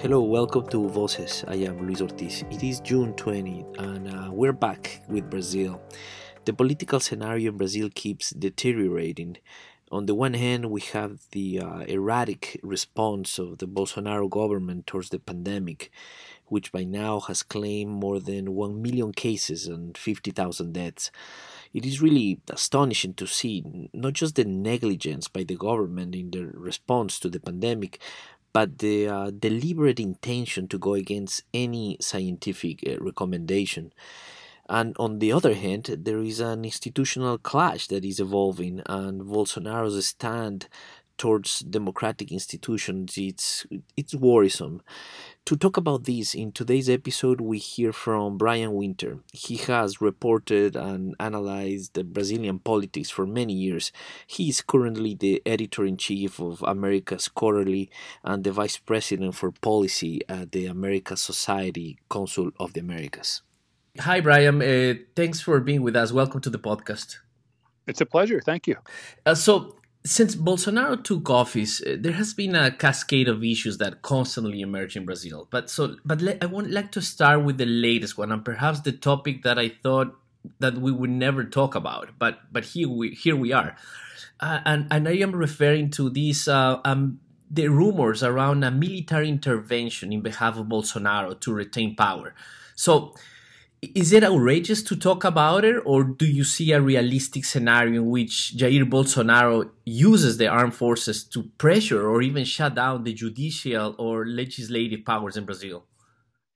Hello, welcome to Voces. I am Luis Ortiz. It is June 20 and uh, we're back with Brazil. The political scenario in Brazil keeps deteriorating. On the one hand, we have the uh, erratic response of the Bolsonaro government towards the pandemic, which by now has claimed more than 1 million cases and 50,000 deaths. It is really astonishing to see not just the negligence by the government in the response to the pandemic, but the uh, deliberate intention to go against any scientific uh, recommendation. And on the other hand, there is an institutional clash that is evolving, and Bolsonaro's stand towards democratic institutions it's it's worrisome. To talk about this in today's episode, we hear from Brian Winter. He has reported and analyzed the Brazilian politics for many years. He is currently the editor in chief of Americas Quarterly and the vice president for policy at the America Society Council of the Americas. Hi, Brian. Uh, thanks for being with us. Welcome to the podcast. It's a pleasure. Thank you. Uh, so, since Bolsonaro took office, uh, there has been a cascade of issues that constantly emerge in Brazil. But so, but le- I would like to start with the latest one, and perhaps the topic that I thought that we would never talk about. But but here we here we are, uh, and and I am referring to these uh, um, the rumors around a military intervention in behalf of Bolsonaro to retain power. So is it outrageous to talk about it, or do you see a realistic scenario in which Jair Bolsonaro uses the armed forces to pressure or even shut down the judicial or legislative powers in Brazil?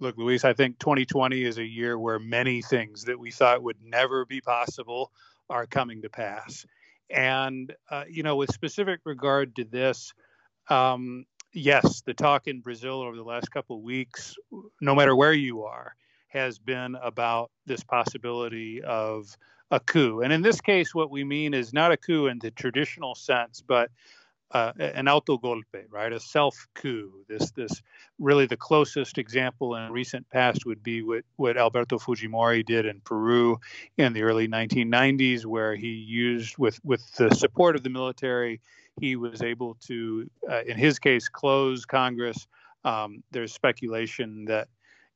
Look, Luis, I think 2020 is a year where many things that we thought would never be possible are coming to pass. And, uh, you know, with specific regard to this, um, yes, the talk in Brazil over the last couple of weeks, no matter where you are, has been about this possibility of a coup. And in this case, what we mean is not a coup in the traditional sense, but uh, an autogolpe, right? A self coup. This, this really the closest example in recent past would be what, what Alberto Fujimori did in Peru in the early 1990s, where he used, with, with the support of the military, he was able to, uh, in his case, close Congress. Um, there's speculation that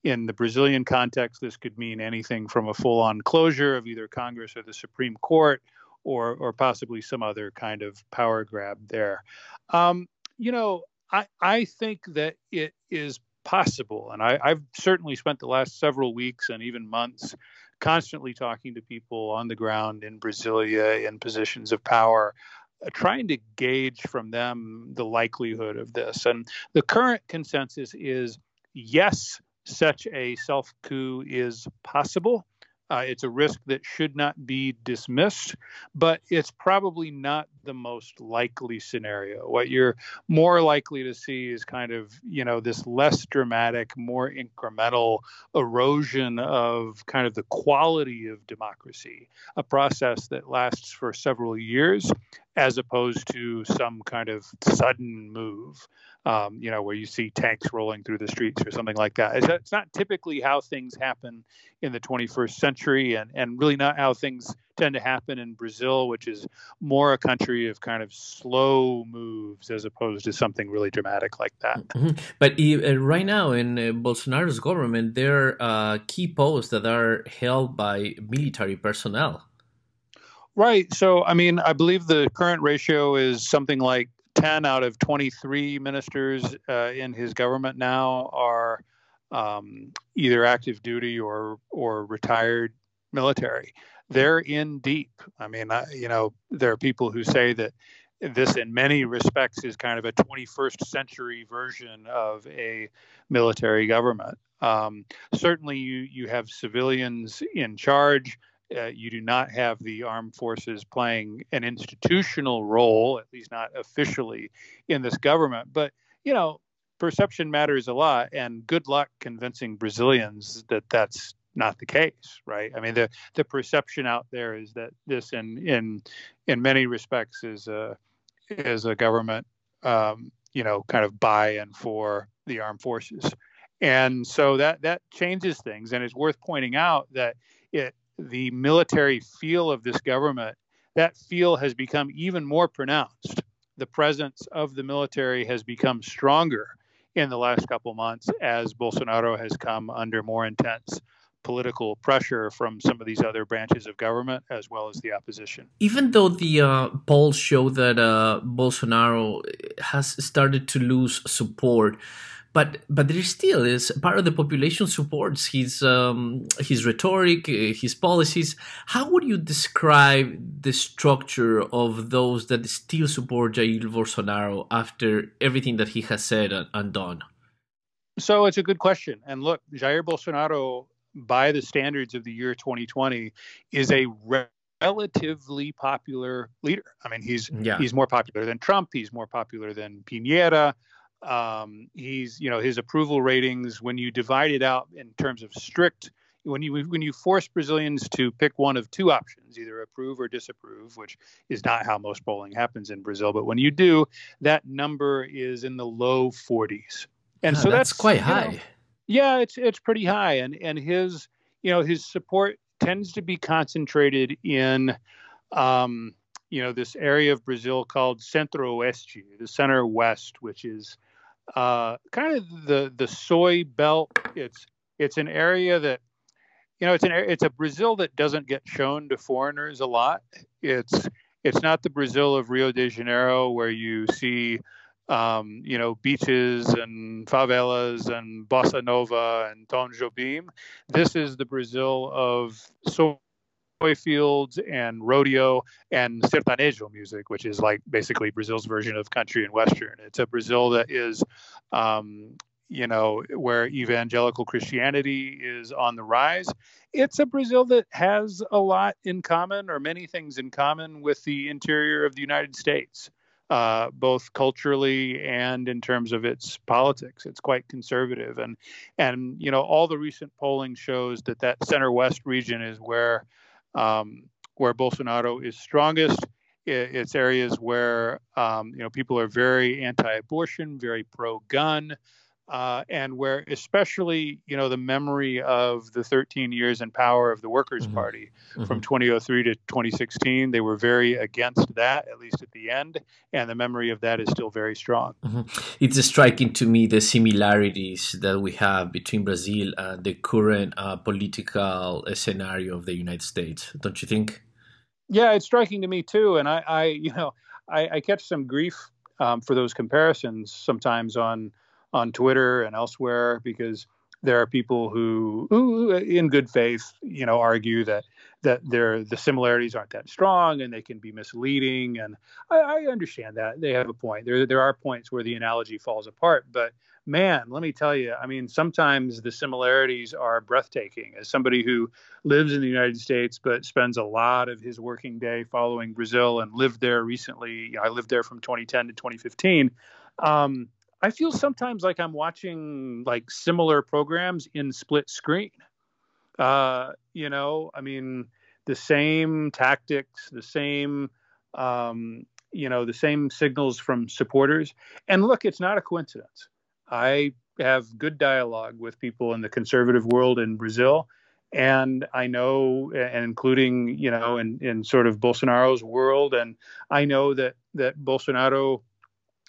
in the Brazilian context, this could mean anything from a full on closure of either Congress or the Supreme Court or, or possibly some other kind of power grab there. Um, you know, I, I think that it is possible, and I, I've certainly spent the last several weeks and even months constantly talking to people on the ground in Brasilia in positions of power uh, trying to gauge from them the likelihood of this. And the current consensus is yes, such a self coup is possible. Uh, it's a risk that should not be dismissed, but it's probably not the most likely scenario. What you're more likely to see is kind of, you know, this less dramatic, more incremental erosion of kind of the quality of democracy, a process that lasts for several years as opposed to some kind of sudden move, um, you know, where you see tanks rolling through the streets or something like that. It's, it's not typically how things happen in the 21st century, and, and really not how things tend to happen in Brazil, which is more a country of kind of slow moves as opposed to something really dramatic like that. Mm-hmm. But uh, right now in uh, Bolsonaro's government, there are uh, key posts that are held by military personnel. Right. So, I mean, I believe the current ratio is something like 10 out of 23 ministers uh, in his government now are um, either active duty or or retired military. They're in deep. I mean, I, you know, there are people who say that this, in many respects, is kind of a 21st century version of a military government. Um, certainly, you you have civilians in charge uh, you do not have the armed forces playing an institutional role, at least not officially, in this government. But you know, perception matters a lot, and good luck convincing Brazilians that that's not the case, right? I mean, the the perception out there is that this, in in in many respects, is a is a government, um, you know, kind of by and for the armed forces, and so that that changes things. And it's worth pointing out that it the military feel of this government, that feel has become even more pronounced. The presence of the military has become stronger in the last couple months as Bolsonaro has come under more intense political pressure from some of these other branches of government as well as the opposition. Even though the uh, polls show that uh, Bolsonaro has started to lose support, but but there still is part of the population supports his um, his rhetoric, uh, his policies. How would you describe the structure of those that still support Jair Bolsonaro after everything that he has said and done? So it's a good question. And look, Jair Bolsonaro, by the standards of the year 2020, is a re- relatively popular leader. I mean, he's yeah. he's more popular than Trump. He's more popular than Piñera. Um, he's, you know, his approval ratings, when you divide it out in terms of strict, when you when you force Brazilians to pick one of two options, either approve or disapprove, which is not how most polling happens in Brazil, but when you do, that number is in the low 40s, and so that's, that's quite high. Know, yeah, it's it's pretty high, and and his you know his support tends to be concentrated in um, you know this area of Brazil called Centro-Oeste, the center west, which is uh, kind of the the soy belt. It's it's an area that you know it's an it's a Brazil that doesn't get shown to foreigners a lot. It's it's not the Brazil of Rio de Janeiro where you see um, you know beaches and favelas and bossa nova and Tom Jobim. This is the Brazil of soy fields and rodeo and sertanejo music, which is like basically Brazil's version of country and western. It's a Brazil that is, um, you know, where evangelical Christianity is on the rise. It's a Brazil that has a lot in common, or many things in common, with the interior of the United States. Uh, both culturally and in terms of its politics. It's quite conservative, and and you know all the recent polling shows that that center west region is where um, where Bolsonaro is strongest. It's areas where um, you know people are very anti-abortion, very pro-gun, uh, and where especially you know the memory of the 13 years in power of the Workers' mm-hmm. Party mm-hmm. from 2003 to 2016, they were very against that, at least at the end, and the memory of that is still very strong. Mm-hmm. It's striking to me the similarities that we have between Brazil and the current uh, political scenario of the United States, don't you think? Yeah, it's striking to me too, and I, I you know, I, I catch some grief um, for those comparisons sometimes on on Twitter and elsewhere because there are people who, who in good faith, you know, argue that that there the similarities aren't that strong and they can be misleading. And I, I, understand that they have a point. There there are points where the analogy falls apart, but man, let me tell you, I mean, sometimes the similarities are breathtaking. As somebody who lives in the United States but spends a lot of his working day following Brazil and lived there recently, I lived there from 2010 to 2015. Um, I feel sometimes like I'm watching like similar programs in split screen. Uh, you know, I mean, the same tactics, the same, um, you know, the same signals from supporters. And look, it's not a coincidence. I have good dialogue with people in the conservative world in Brazil. And I know, and including, you know, in, in sort of Bolsonaro's world, and I know that that Bolsonaro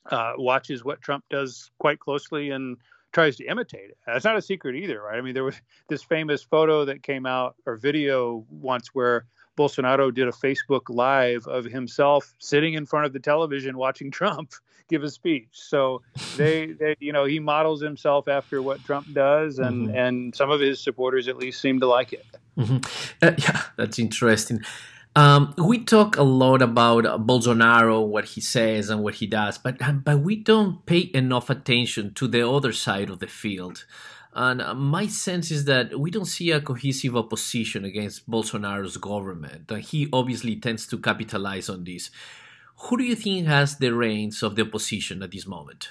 uh, watches what Trump does quite closely and tries to imitate it. That's not a secret either, right? I mean, there was this famous photo that came out or video once where Bolsonaro did a Facebook live of himself sitting in front of the television watching Trump give a speech. So they, they you know, he models himself after what Trump does, and mm-hmm. and some of his supporters at least seem to like it. Mm-hmm. Uh, yeah, that's interesting. Um, we talk a lot about Bolsonaro, what he says and what he does, but but we don't pay enough attention to the other side of the field. And my sense is that we don't see a cohesive opposition against Bolsonaro's government, and he obviously tends to capitalize on this. Who do you think has the reins of the opposition at this moment?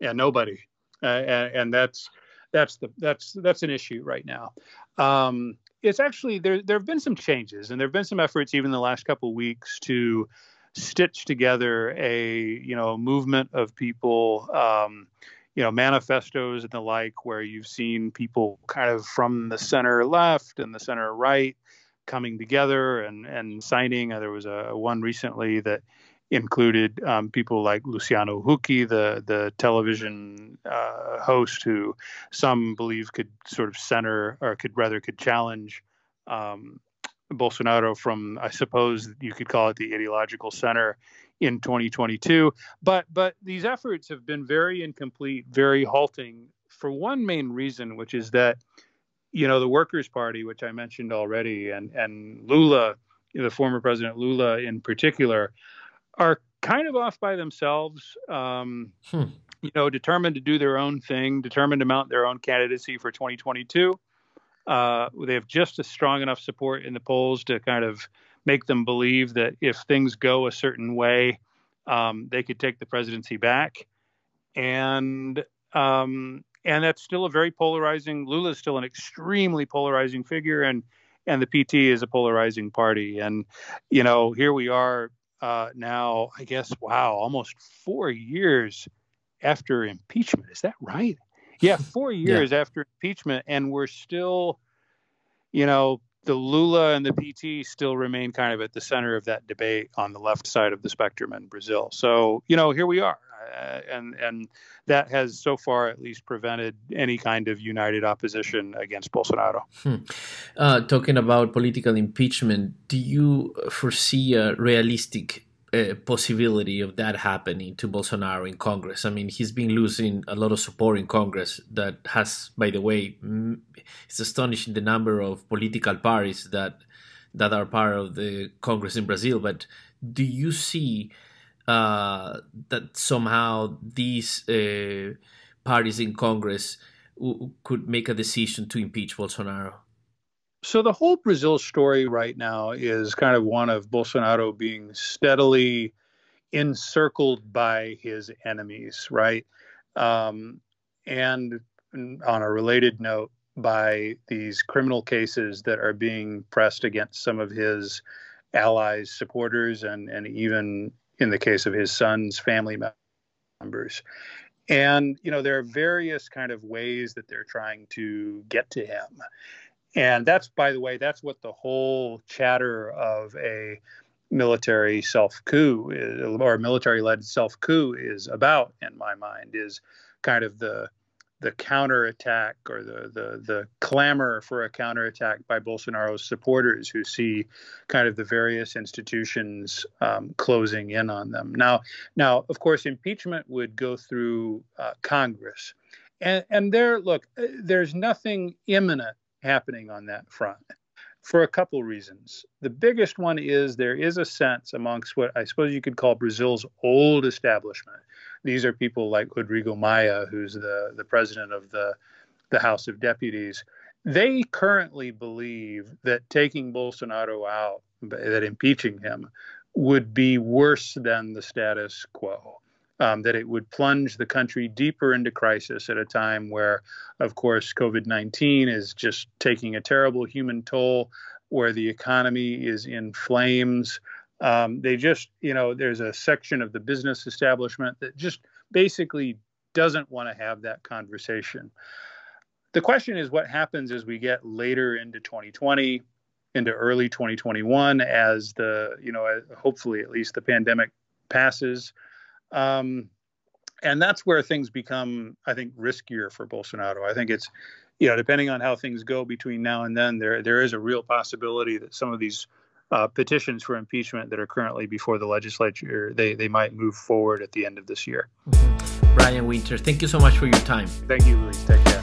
Yeah, nobody, uh, and, and, that's that's the that's that's an issue right now. Um, it's actually there. There have been some changes, and there have been some efforts even the last couple of weeks to stitch together a you know movement of people, um, you know, manifestos and the like, where you've seen people kind of from the center left and the center right coming together and and signing. There was a one recently that included um, people like Luciano Huck, the the television uh, host, who some believe could sort of center or could rather could challenge um, Bolsonaro from, I suppose you could call it the ideological center in 2022. But but these efforts have been very incomplete, very halting for one main reason, which is that you know the Workers' Party, which I mentioned already, and and Lula, the former president Lula in particular, are kind of off by themselves. Um, hmm. You know, determined to do their own thing, determined to mount their own candidacy for 2022. Uh, they have just a strong enough support in the polls to kind of make them believe that if things go a certain way, um, they could take the presidency back. And um, and that's still a very polarizing. Lula is still an extremely polarizing figure, and and the PT is a polarizing party. And you know, here we are uh, now. I guess wow, almost four years after impeachment. Is that right? Yeah, four years yeah. after impeachment, and we're still, you know, the Lula and the PT still remain kind of at the center of that debate on the left side of the spectrum in Brazil. So, you know, here we are. Uh, and and that has so far at least prevented any kind of united opposition against Bolsonaro. Hmm. Uh, talking about political impeachment, do you foresee a realistic uh, possibility of that happening to Bolsonaro in Congress. I mean, he's been losing a lot of support in Congress. That has, by the way, it's astonishing the number of political parties that that are part of the Congress in Brazil. But do you see uh, that somehow these uh, parties in Congress w- could make a decision to impeach Bolsonaro? So the whole Brazil story right now is kind of one of Bolsonaro being steadily encircled by his enemies, right? Um, and on a related note, by these criminal cases that are being pressed against some of his allies, supporters, and and even in the case of his son's family members. And you know there are various kind of ways that they're trying to get to him. And that's, by the way, that's what the whole chatter of a military self coup or military led self coup is about, in my mind, is kind of the the counterattack or the, the the clamor for a counterattack by Bolsonaro's supporters who see kind of the various institutions um, closing in on them. Now, now of course, impeachment would go through uh, Congress, and and there, look, uh, there's nothing imminent happening on that front for a couple reasons. The biggest one is there is a sense amongst what I suppose you could call Brazil's old establishment. These are people like Rodrigo Maia, who's the, the president of the, the House of Deputies. They currently believe that taking Bolsonaro out, that impeaching him, would be worse than the status quo um, that it would plunge the country deeper into crisis at a time where, of course, COVID 19 is just taking a terrible human toll, where the economy is in flames. Um, they just, you know, there's a section of the business establishment that just basically doesn't want to have that conversation. The question is what happens as we get later into 2020, into early 2021, as the, you know, hopefully at least the pandemic passes. Um, and that's where things become, I think, riskier for Bolsonaro. I think it's, you know, depending on how things go between now and then, there there is a real possibility that some of these uh, petitions for impeachment that are currently before the legislature they they might move forward at the end of this year. Brian Winter, thank you so much for your time. Thank you, Luis. Take care.